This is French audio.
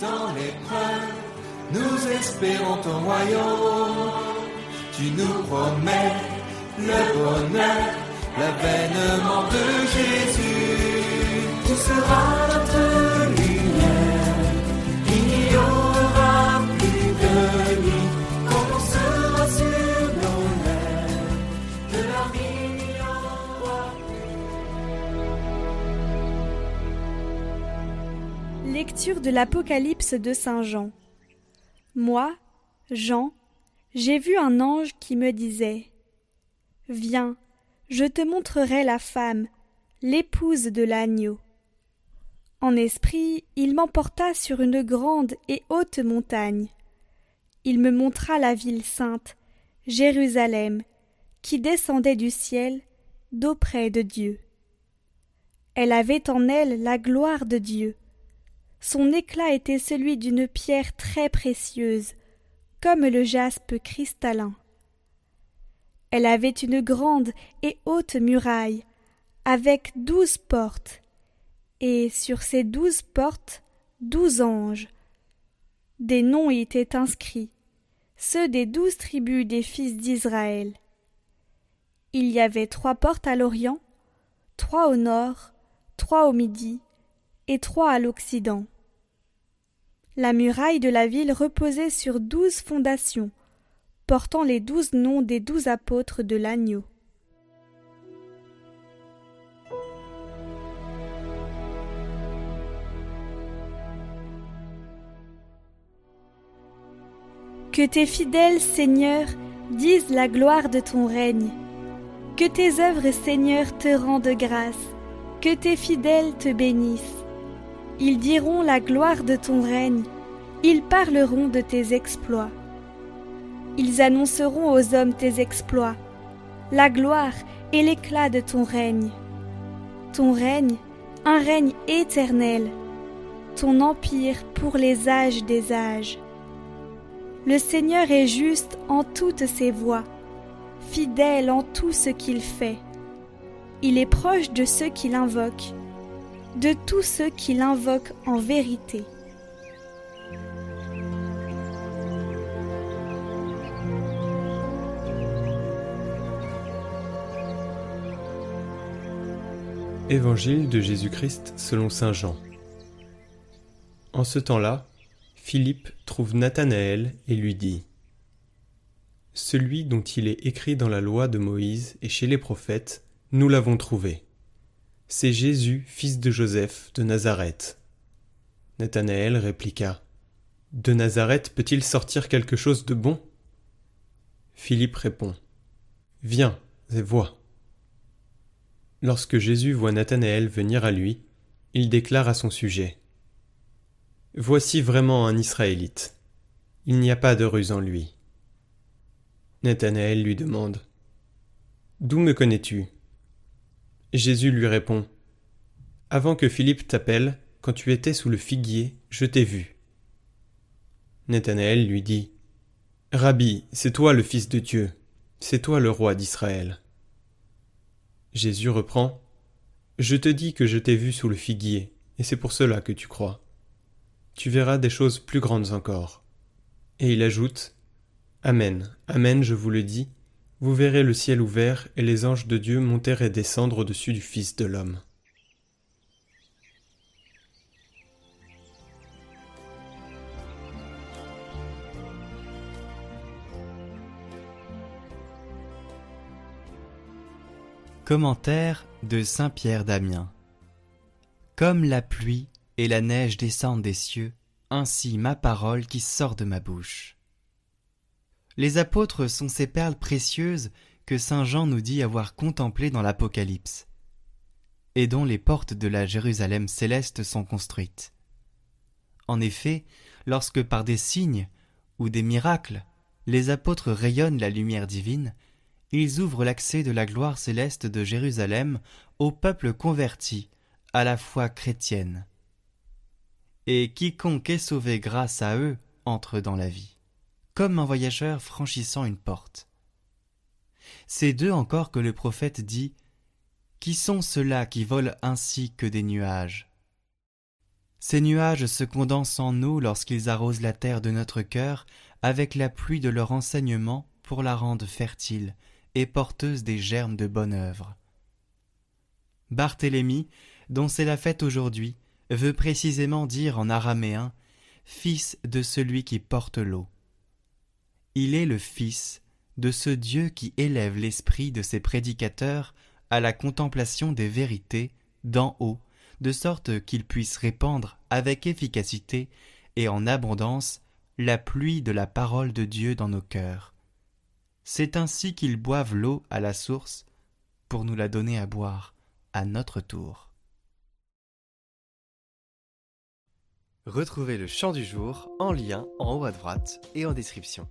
dans l'épreuve, nous espérons ton royaume. Tu nous promets le bonheur, l'avènement de Jésus. Lecture de l'Apocalypse de Saint Jean. Moi, Jean, j'ai vu un ange qui me disait Viens, je te montrerai la femme, l'épouse de l'agneau. En esprit, il m'emporta sur une grande et haute montagne. Il me montra la ville sainte, Jérusalem, qui descendait du ciel, d'auprès de Dieu. Elle avait en elle la gloire de Dieu. Son éclat était celui d'une pierre très précieuse, comme le jaspe cristallin. Elle avait une grande et haute muraille, avec douze portes, et sur ces douze portes douze anges. Des noms y étaient inscrits, ceux des douze tribus des fils d'Israël. Il y avait trois portes à l'Orient, trois au nord, trois au midi, et trois à l'Occident. La muraille de la ville reposait sur douze fondations, portant les douze noms des douze apôtres de l'agneau. Que tes fidèles, Seigneur, disent la gloire de ton règne. Que tes œuvres, Seigneur, te rendent grâce. Que tes fidèles te bénissent. Ils diront la gloire de ton règne. Ils parleront de tes exploits. Ils annonceront aux hommes tes exploits, la gloire et l'éclat de ton règne. Ton règne, un règne éternel, ton empire pour les âges des âges. Le Seigneur est juste en toutes ses voies, fidèle en tout ce qu'il fait. Il est proche de ceux qui l'invoquent, de tous ceux qui l'invoquent en vérité. Évangile de Jésus-Christ selon Saint Jean. En ce temps-là, Philippe trouve Nathanaël et lui dit Celui dont il est écrit dans la loi de Moïse et chez les prophètes, nous l'avons trouvé. C'est Jésus, fils de Joseph de Nazareth. Nathanaël répliqua De Nazareth peut-il sortir quelque chose de bon? Philippe répond Viens et vois. Lorsque Jésus voit Nathanaël venir à lui, il déclare à son sujet Voici vraiment un Israélite. Il n'y a pas de ruse en lui. Nathanaël lui demande D'où me connais-tu? Jésus lui répond Avant que Philippe t'appelle, quand tu étais sous le figuier, je t'ai vu. Nathanaël lui dit Rabbi, c'est toi le Fils de Dieu, c'est toi le roi d'Israël. Jésus reprend Je te dis que je t'ai vu sous le figuier, et c'est pour cela que tu crois. Tu verras des choses plus grandes encore. Et il ajoute Amen, Amen, je vous le dis, vous verrez le ciel ouvert et les anges de Dieu monter et descendre au-dessus du Fils de l'homme. Commentaire de Saint Pierre d'Amiens. Comme la pluie et la neige descendent des cieux, ainsi ma parole qui sort de ma bouche. Les apôtres sont ces perles précieuses que saint Jean nous dit avoir contemplées dans l'Apocalypse, et dont les portes de la Jérusalem céleste sont construites. En effet, lorsque par des signes ou des miracles les apôtres rayonnent la lumière divine, ils ouvrent l'accès de la gloire céleste de Jérusalem au peuple converti à la foi chrétienne. Et quiconque est sauvé grâce à eux entre dans la vie, comme un voyageur franchissant une porte. C'est d'eux encore que le prophète dit Qui sont ceux-là qui volent ainsi que des nuages? Ces nuages se condensent en nous lorsqu'ils arrosent la terre de notre cœur avec la pluie de leur enseignement pour la rendre fertile et porteuse des germes de bonne œuvre. Barthélemy, dont c'est la fête aujourd'hui, veut précisément dire en araméen Fils de celui qui porte l'eau. Il est le Fils de ce Dieu qui élève l'esprit de ses prédicateurs à la contemplation des vérités d'en haut, de sorte qu'ils puissent répandre avec efficacité et en abondance la pluie de la parole de Dieu dans nos cœurs. C'est ainsi qu'ils boivent l'eau à la source pour nous la donner à boire à notre tour. Retrouvez le chant du jour en lien en haut à droite et en description.